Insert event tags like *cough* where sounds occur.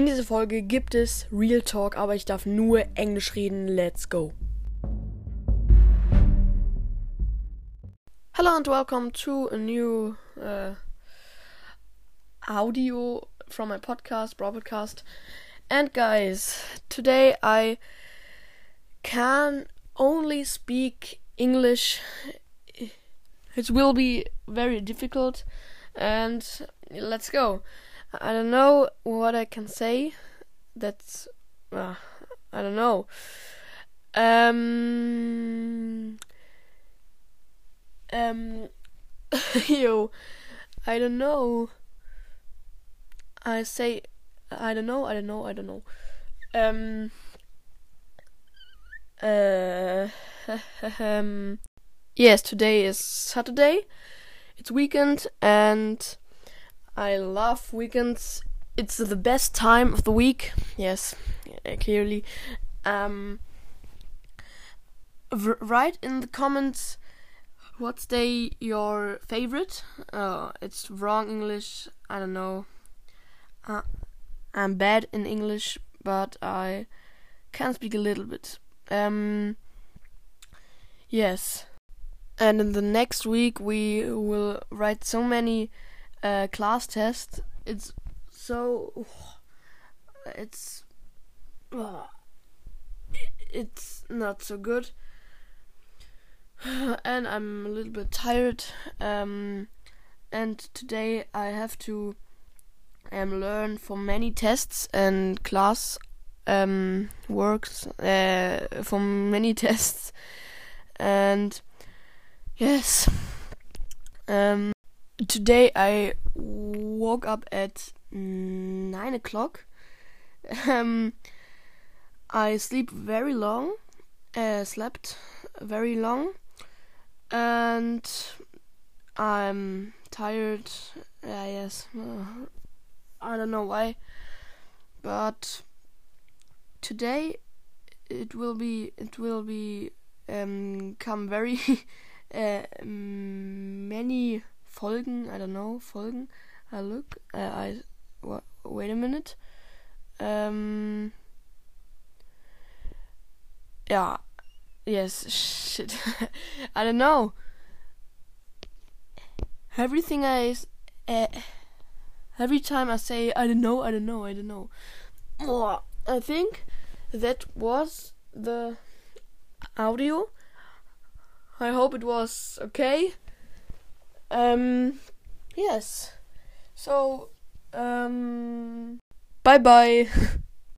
In dieser Folge gibt es Real Talk, aber ich darf nur Englisch reden. Let's go. Hello and welcome to a new uh, audio from my podcast, broadcast. And guys, today I can only speak English. It will be very difficult, and let's go. I don't know what I can say. That's uh, I don't know. Um, um, *laughs* yo, I don't know. I say I don't know. I don't know. I don't know. Um. Uh, *laughs* um, yes, today is Saturday. It's weekend, and I love weekends. It's the best time of the week. Yes, clearly. Um, write in the comments what's day your favorite. Uh, it's wrong English. I don't know. Uh, I'm bad in English, but I can speak a little bit. Um, yes. And in the next week, we will write so many uh, class test. It's so. It's. *sighs* It's not so good. *sighs* And I'm a little bit tired. Um, and today I have to um, learn for many tests and class um, works uh, for many *laughs* tests. And yes, um, today I woke up at nine o'clock. *laughs* Um, I sleep very long, uh, slept very long, and I'm tired. Uh, yes, uh, I don't know why, but today it will be it will be um, come very *laughs* uh, many Folgen. I don't know Folgen. I look. Uh, I wait a minute. Um. Yeah. Yes. Shit. *laughs* I don't know. Everything I. Uh, every time I say I don't know, I don't know, I don't know. I think that was the audio. I hope it was okay. Um, yes. So, um, bye bye. *laughs*